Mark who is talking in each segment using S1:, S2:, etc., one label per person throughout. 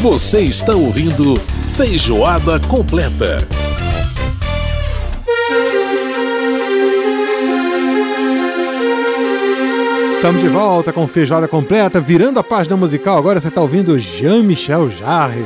S1: Você está ouvindo Feijoada Completa.
S2: Estamos de volta com Feijoada Completa, virando a página musical. Agora você está ouvindo Jean-Michel Jarre,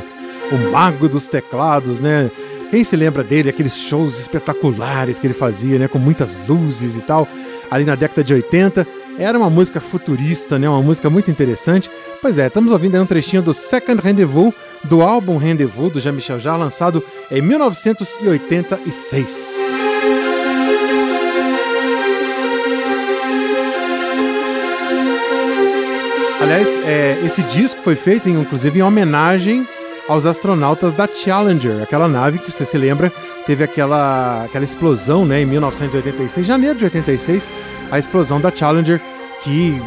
S2: o mago dos teclados, né? Quem se lembra dele, aqueles shows espetaculares que ele fazia, né? Com muitas luzes e tal, ali na década de 80. Era uma música futurista, né? Uma música muito interessante. Pois é, estamos ouvindo aí um trechinho do Second Rendezvous, do álbum Rendezvous, do Jean-Michel Jarre, lançado em 1986. Aliás, é, esse disco foi feito, inclusive, em homenagem aos astronautas da Challenger, aquela nave que você se lembra teve aquela, aquela explosão né, em 1986, janeiro de 86, a explosão da Challenger, que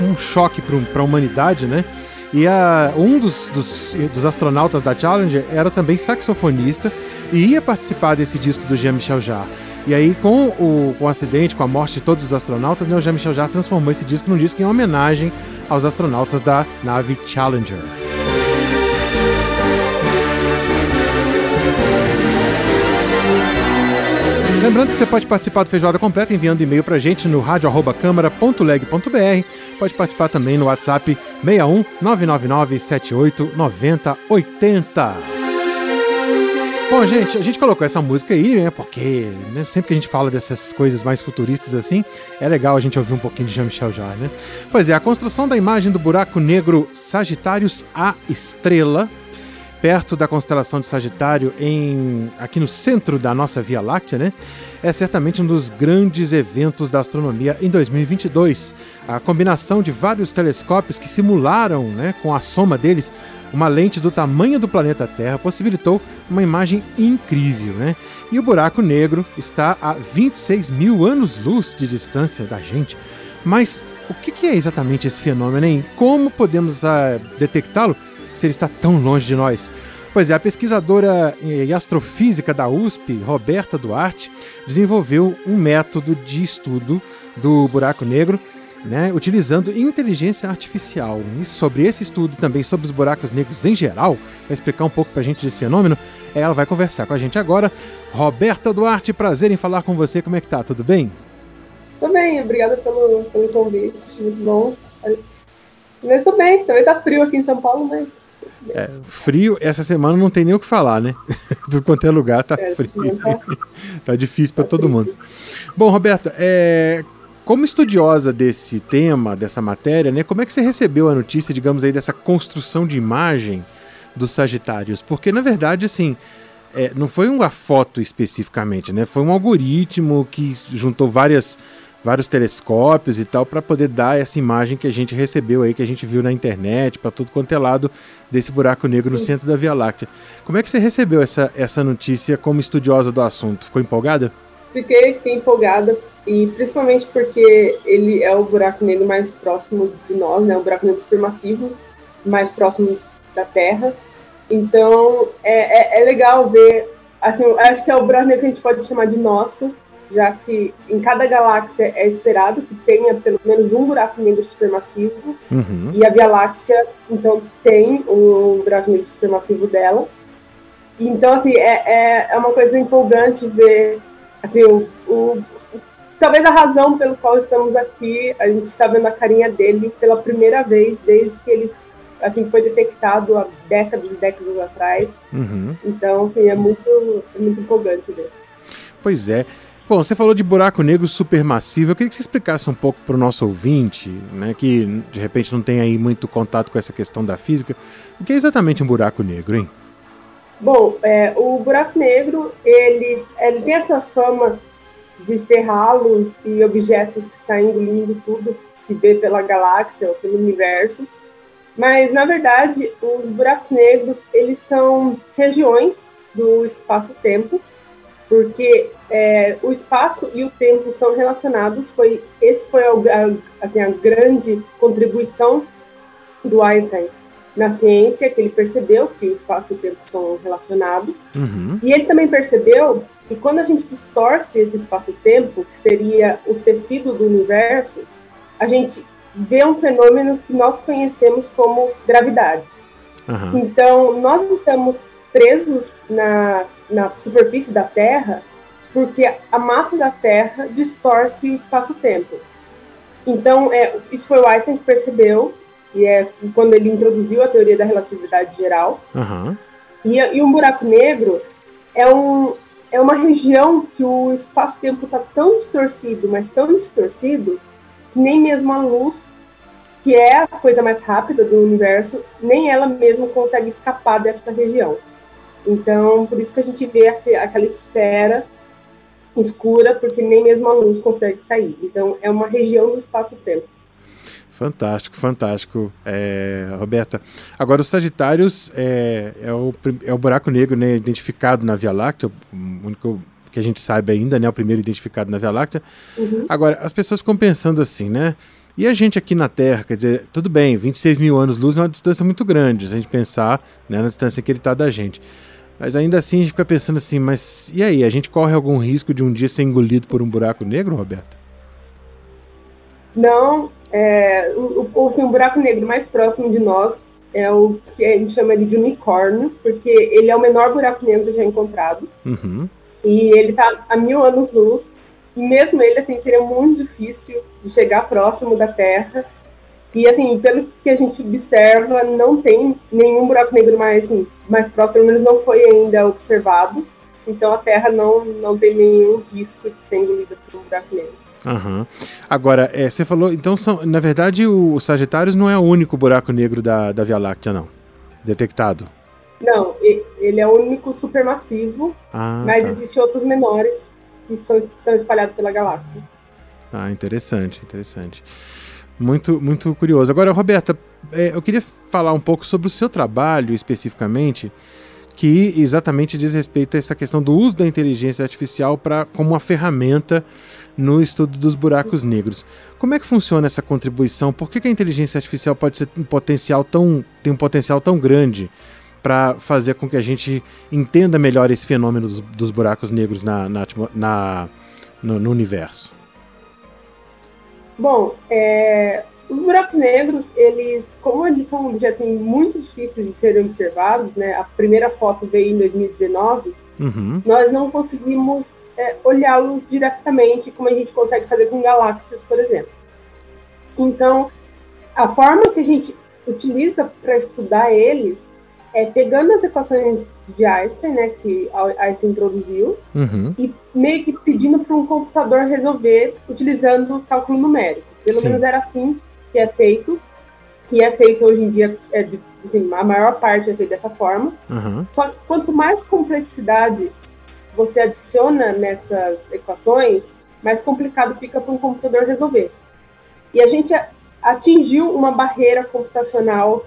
S2: um, um choque para a humanidade, né? E a, um dos, dos, dos, astronautas da Challenger era também saxofonista e ia participar desse disco do Jean-Michel Jarre. E aí, com o, com o acidente, com a morte de todos os astronautas, né, o Jean-Michel Jarre transformou esse disco num disco em homenagem aos astronautas da nave Challenger. Lembrando que você pode participar do Feijoada Completa enviando e-mail pra gente no rádio.câmara.leg.br. Pode participar também no WhatsApp 61 999 78 90 80. Bom, gente, a gente colocou essa música aí, né? Porque né, sempre que a gente fala dessas coisas mais futuristas assim, é legal a gente ouvir um pouquinho de Jean-Michel Jarre, né? Pois é, a construção da imagem do buraco negro Sagitários A Estrela perto da constelação de Sagitário, em, aqui no centro da nossa Via Láctea, né? É certamente um dos grandes eventos da astronomia em 2022. A combinação de vários telescópios que simularam, né, com a soma deles, uma lente do tamanho do planeta Terra possibilitou uma imagem incrível, né? E o buraco negro está a 26 mil anos-luz de distância da gente. Mas o que é exatamente esse fenômeno, hein? Como podemos uh, detectá-lo? Se ele está tão longe de nós? Pois é, a pesquisadora em astrofísica da USP, Roberta Duarte, desenvolveu um método de estudo do buraco negro, né, utilizando inteligência artificial. E sobre esse estudo, também sobre os buracos negros em geral, vai explicar um pouco para a gente desse fenômeno, ela vai conversar com a gente agora. Roberta Duarte, prazer em falar com você. Como é que tá? Tudo bem?
S3: Tudo bem, obrigada pelo, pelo convite. Muito bom. Mas tô bem, também tá frio aqui em São Paulo, mas
S2: é, frio, essa semana não tem nem o que falar, né? Tudo quanto é lugar tá é, frio. Tá, tá difícil para todo mundo. Bom, Roberta, é, como estudiosa desse tema, dessa matéria, né? Como é que você recebeu a notícia, digamos aí, dessa construção de imagem dos Sagitários? Porque, na verdade, assim, é, não foi uma foto especificamente, né? Foi um algoritmo que juntou várias vários telescópios e tal para poder dar essa imagem que a gente recebeu aí, que a gente viu na internet, para tudo quanto é lado desse buraco negro no centro da Via Láctea. Como é que você recebeu essa, essa notícia como estudiosa do assunto? Ficou empolgada?
S3: Fiquei, fiquei empolgada e principalmente porque ele é o buraco negro mais próximo de nós, né? O buraco negro supermassivo mais próximo da Terra. Então é, é, é legal ver, assim, acho que é o buraco negro que a gente pode chamar de nosso, já que em cada galáxia é esperado que tenha pelo menos um buraco negro supermassivo, uhum. e a Via Láctea, então, tem um buraco negro supermassivo dela. Então, assim, é, é, é uma coisa empolgante ver, assim, o, o, talvez a razão pelo qual estamos aqui, a gente está vendo a carinha dele pela primeira vez desde que ele assim foi detectado há décadas e décadas atrás. Uhum. Então, assim, é muito, é muito empolgante ver.
S2: Pois é. Bom, você falou de buraco negro supermassivo. Eu queria que você explicasse um pouco para o nosso ouvinte, né, que de repente não tem aí muito contato com essa questão da física. O que é exatamente um buraco negro, hein?
S3: Bom, é, o buraco negro ele, ele tem essa fama de ser ralos e objetos que saem engolindo tudo que vê pela galáxia ou pelo universo. Mas na verdade, os buracos negros eles são regiões do espaço-tempo porque é, o espaço e o tempo são relacionados. Foi esse foi a, assim, a grande contribuição do Einstein na ciência, que ele percebeu que o espaço e o tempo são relacionados. Uhum. E ele também percebeu que quando a gente distorce esse espaço-tempo, que seria o tecido do universo, a gente vê um fenômeno que nós conhecemos como gravidade. Uhum. Então, nós estamos presos na, na superfície da Terra porque a massa da Terra distorce o espaço-tempo. Então, é, isso foi o Einstein que percebeu, e é quando ele introduziu a teoria da relatividade geral.
S2: Uhum.
S3: E, e um buraco negro é, um, é uma região que o espaço-tempo está tão distorcido, mas tão distorcido, que nem mesmo a luz, que é a coisa mais rápida do universo, nem ela mesma consegue escapar dessa região. Então, por isso que a gente vê aquela esfera escura, porque nem mesmo a luz consegue sair. Então, é uma região do espaço-tempo.
S2: Fantástico, fantástico, é, Roberta. Agora, os Sagitários é, é, o, é o buraco negro né, identificado na Via Láctea, o único que a gente sabe ainda, né, o primeiro identificado na Via Láctea.
S3: Uhum.
S2: Agora, as pessoas ficam pensando assim, né? E a gente aqui na Terra, quer dizer, tudo bem, 26 mil anos-luz é uma distância muito grande, se a gente pensar né, na distância que ele está da gente. Mas ainda assim a gente fica pensando assim, mas e aí, a gente corre algum risco de um dia ser engolido por um buraco negro, Roberta?
S3: Não, é, o, o, assim, o buraco negro mais próximo de nós é o que a gente chama de unicórnio, porque ele é o menor buraco negro já encontrado.
S2: Uhum.
S3: E ele está a mil anos-luz. E mesmo ele, assim, seria muito difícil de chegar próximo da Terra. E, assim, pelo que a gente observa, não tem nenhum buraco negro mais, assim, mais próximo, pelo menos não foi ainda observado. Então a Terra não, não tem nenhum risco de ser engolida por um buraco negro.
S2: Uhum. Agora, é, você falou, então, são, na verdade, o Sagitários não é o único buraco negro da, da Via Láctea, não? Detectado?
S3: Não, ele é o único supermassivo,
S2: ah,
S3: mas
S2: tá.
S3: existem outros menores que são, estão espalhados pela galáxia.
S2: Ah, interessante, interessante. Muito, muito curioso. Agora, Roberta, é, eu queria falar um pouco sobre o seu trabalho especificamente, que exatamente diz respeito a essa questão do uso da inteligência artificial para como uma ferramenta no estudo dos buracos negros. Como é que funciona essa contribuição? Por que, que a inteligência artificial pode ser um potencial tão, tem um potencial tão grande para fazer com que a gente entenda melhor esse fenômeno dos, dos buracos negros na, na, na no, no, universo?
S3: Bom, é, os buracos negros, eles, como eles são objetos muito difíceis de serem observados, né? A primeira foto veio em 2019.
S2: Uhum.
S3: Nós não conseguimos é, olhá-los diretamente, como a gente consegue fazer com galáxias, por exemplo. Então, a forma que a gente utiliza para estudar eles é pegando as equações de Einstein, né, que Einstein introduziu,
S2: uhum.
S3: e meio que pedindo para um computador resolver utilizando cálculo numérico. Pelo
S2: Sim.
S3: menos era assim que é feito, e é feito hoje em dia, é, assim, a maior parte é feita dessa forma.
S2: Uhum.
S3: Só que quanto mais complexidade você adiciona nessas equações, mais complicado fica para um computador resolver. E a gente atingiu uma barreira computacional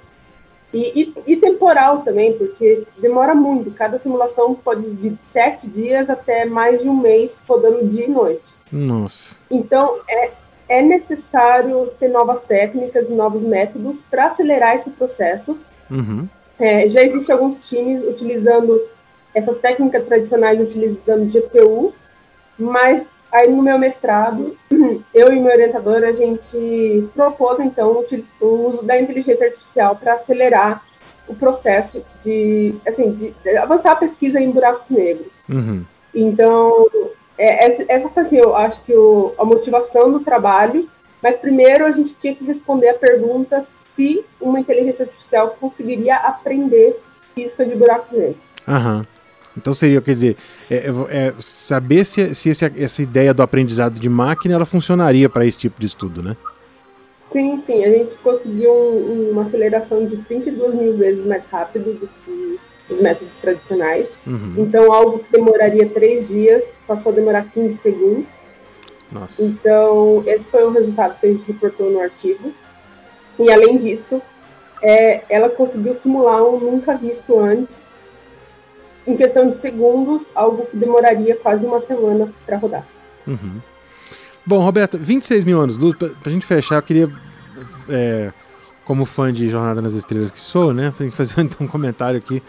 S3: e, e, e, temporal também, porque demora muito. Cada simulação pode de sete dias até mais de um mês, rodando dia e noite.
S2: Nossa.
S3: Então, é, é necessário ter novas técnicas e novos métodos para acelerar esse processo.
S2: Uhum.
S3: É, já existem alguns times utilizando essas técnicas tradicionais utilizando GPU, mas aí no meu mestrado, eu e meu orientador, a gente propôs então o uso da inteligência artificial para acelerar o processo de, assim, de avançar a pesquisa em buracos negros.
S2: Uhum.
S3: Então, é, essa, essa foi assim, eu acho que o, a motivação do trabalho, mas primeiro a gente tinha que responder a pergunta se uma inteligência artificial conseguiria aprender física de buracos negros.
S2: Uhum. Então seria, quer dizer, é, é saber se, se esse, essa ideia do aprendizado de máquina ela funcionaria para esse tipo de estudo, né?
S3: Sim, sim. A gente conseguiu um, uma aceleração de 32 mil vezes mais rápido do que os métodos tradicionais.
S2: Uhum.
S3: Então, algo que demoraria três dias passou a demorar 15 segundos.
S2: Nossa.
S3: Então, esse foi o resultado que a gente reportou no artigo. E, além disso, é, ela conseguiu simular um nunca visto antes em questão de segundos, algo que demoraria quase uma semana para rodar.
S2: Uhum. Bom, Roberta, 26 mil anos luz, para a gente fechar, eu queria, é, como fã de Jornada nas Estrelas que sou, né, fazer então um comentário aqui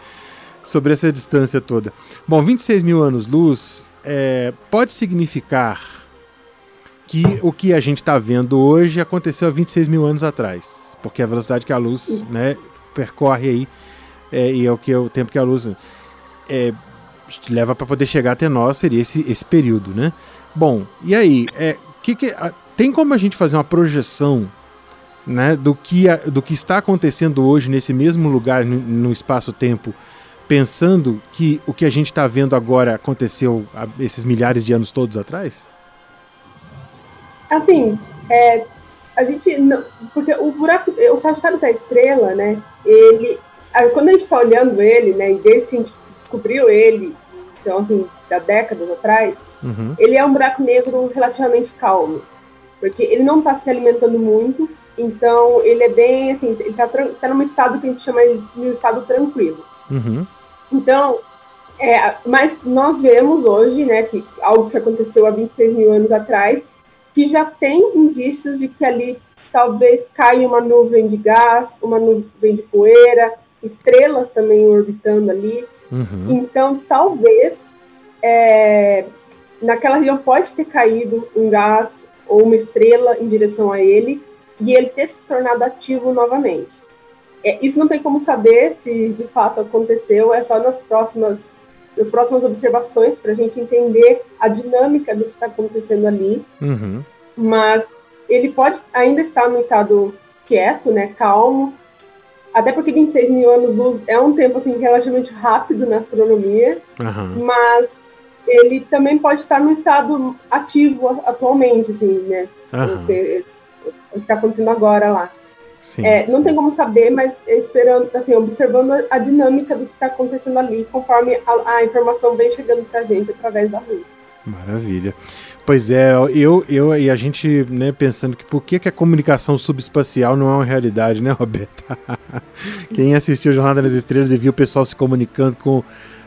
S2: sobre essa distância toda. Bom, 26 mil anos luz é, pode significar que o que a gente está vendo hoje aconteceu há 26 mil anos atrás, porque a velocidade que a luz né, percorre aí é, e é o que é o tempo que a luz é, leva para poder chegar até nós seria esse, esse período, né? Bom, e aí, é, que que, tem como a gente fazer uma projeção né, do, que, do que está acontecendo hoje nesse mesmo lugar, no, no espaço-tempo, pensando que o que a gente está vendo agora aconteceu há esses milhares de anos todos atrás?
S3: Assim, é, a gente não, porque o buraco, o Sagitário da Estrela, né? Ele, quando a gente está olhando ele, né? E desde que a gente descobriu ele, então assim, da décadas atrás, uhum. ele é um buraco negro relativamente calmo, porque ele não está se alimentando muito, então ele é bem assim, ele está tá num estado que a gente chama de um estado tranquilo. Uhum. Então, é, mas nós vemos hoje, né, que algo que aconteceu há 26 mil anos atrás, que já tem indícios de que ali talvez caia uma nuvem de gás, uma nuvem de poeira, estrelas também orbitando ali. Uhum. Então, talvez é, naquela região pode ter caído um gás ou uma estrela em direção a ele e ele ter se tornado ativo novamente. É, isso não tem como saber se de fato aconteceu, é só nas próximas, nas próximas observações para a gente entender a dinâmica do que está acontecendo ali. Uhum. Mas ele pode ainda estar no estado quieto, né, calmo, até porque 26 mil anos-luz é um tempo assim, relativamente rápido na astronomia, uhum. mas ele também pode estar no estado ativo atualmente, assim, né? Uhum. Você, o que está acontecendo agora lá. Sim, é, não sim. tem como saber, mas esperando, assim, observando a dinâmica do que está acontecendo ali, conforme a, a informação vem chegando para a gente através da luz.
S2: Maravilha. Pois é, eu, eu e a gente, né, pensando que por que, que a comunicação subespacial não é uma realidade, né, Roberta? Quem assistiu Jornada nas Estrelas e viu o pessoal se comunicando com,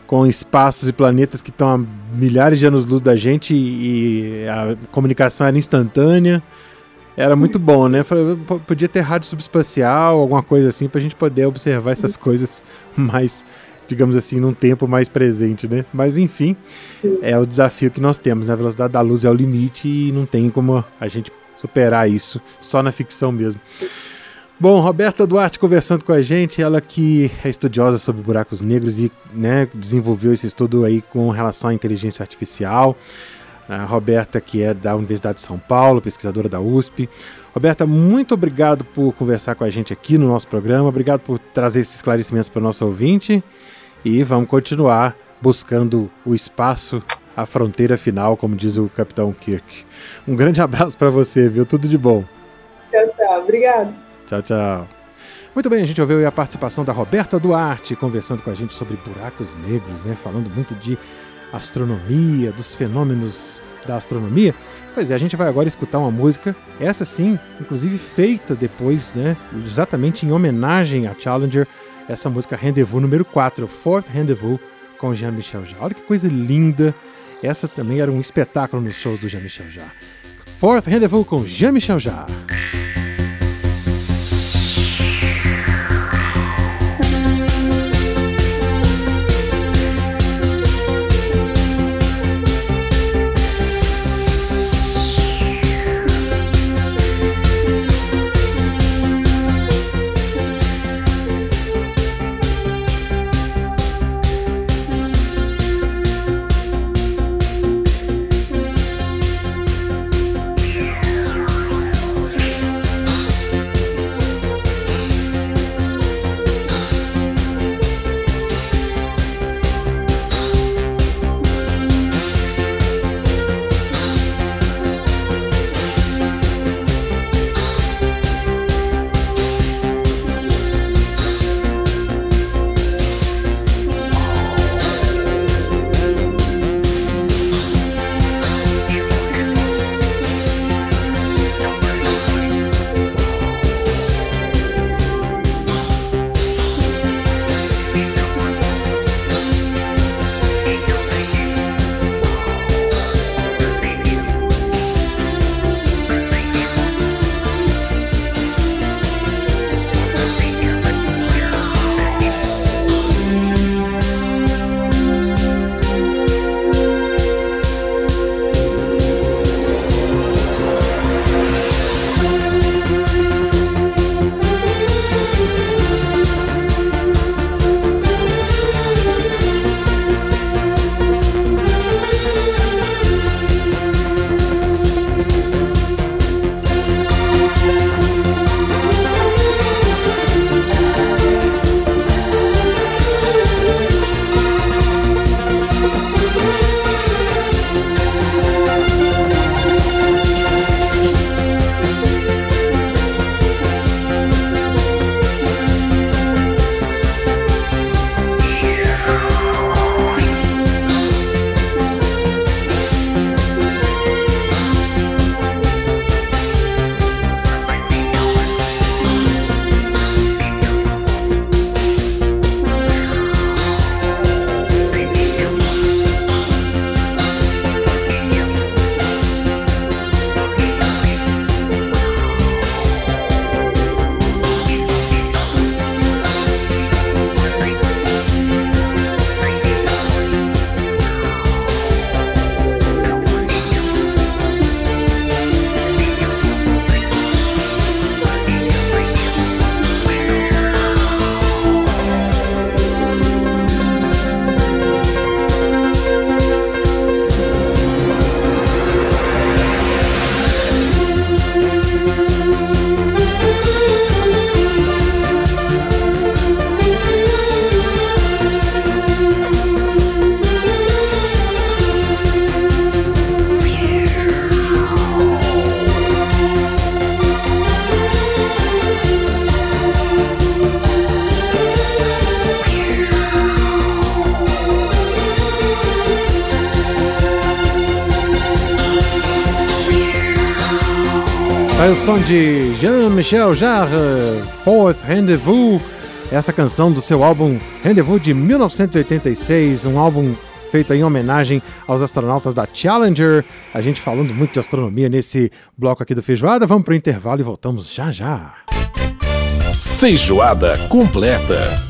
S2: com espaços e planetas que estão a milhares de anos-luz da gente e, e a comunicação era instantânea. Era muito bom, né? Podia ter rádio subespacial, alguma coisa assim, para a gente poder observar essas coisas mais digamos assim, num tempo mais presente, né? Mas enfim, é o desafio que nós temos, né? A velocidade da luz é o limite e não tem como a gente superar isso só na ficção mesmo. Bom, Roberta Duarte conversando com a gente, ela que é estudiosa sobre buracos negros e né, desenvolveu esse estudo aí com relação à inteligência artificial. A Roberta, que é da Universidade de São Paulo, pesquisadora da USP. Roberta, muito obrigado por conversar com a gente aqui no nosso programa, obrigado por trazer esses esclarecimentos para o nosso ouvinte. E vamos continuar buscando o espaço, a fronteira final, como diz o Capitão Kirk. Um grande abraço para você, viu? Tudo de bom.
S3: Tchau, tchau. Obrigado.
S2: Tchau, tchau. Muito bem, a gente ouviu a participação da Roberta Duarte conversando com a gente sobre buracos negros, né? Falando muito de astronomia, dos fenômenos da astronomia. Pois é, a gente vai agora escutar uma música, essa sim, inclusive feita depois, né? Exatamente em homenagem a Challenger essa música Rendezvous número 4, Fourth Rendezvous com Jean-Michel Jarre. Olha que coisa linda. Essa também era um espetáculo nos shows do Jean-Michel Jarre. Fourth Rendezvous com Jean-Michel Jarre. Aí o som de Jean-Michel Jarre, Fourth Rendezvous, essa canção do seu álbum Rendezvous de 1986, um álbum feito em homenagem aos astronautas da Challenger. A gente falando muito de astronomia nesse bloco aqui do Feijoada. Vamos para o intervalo e voltamos já já.
S1: Feijoada completa.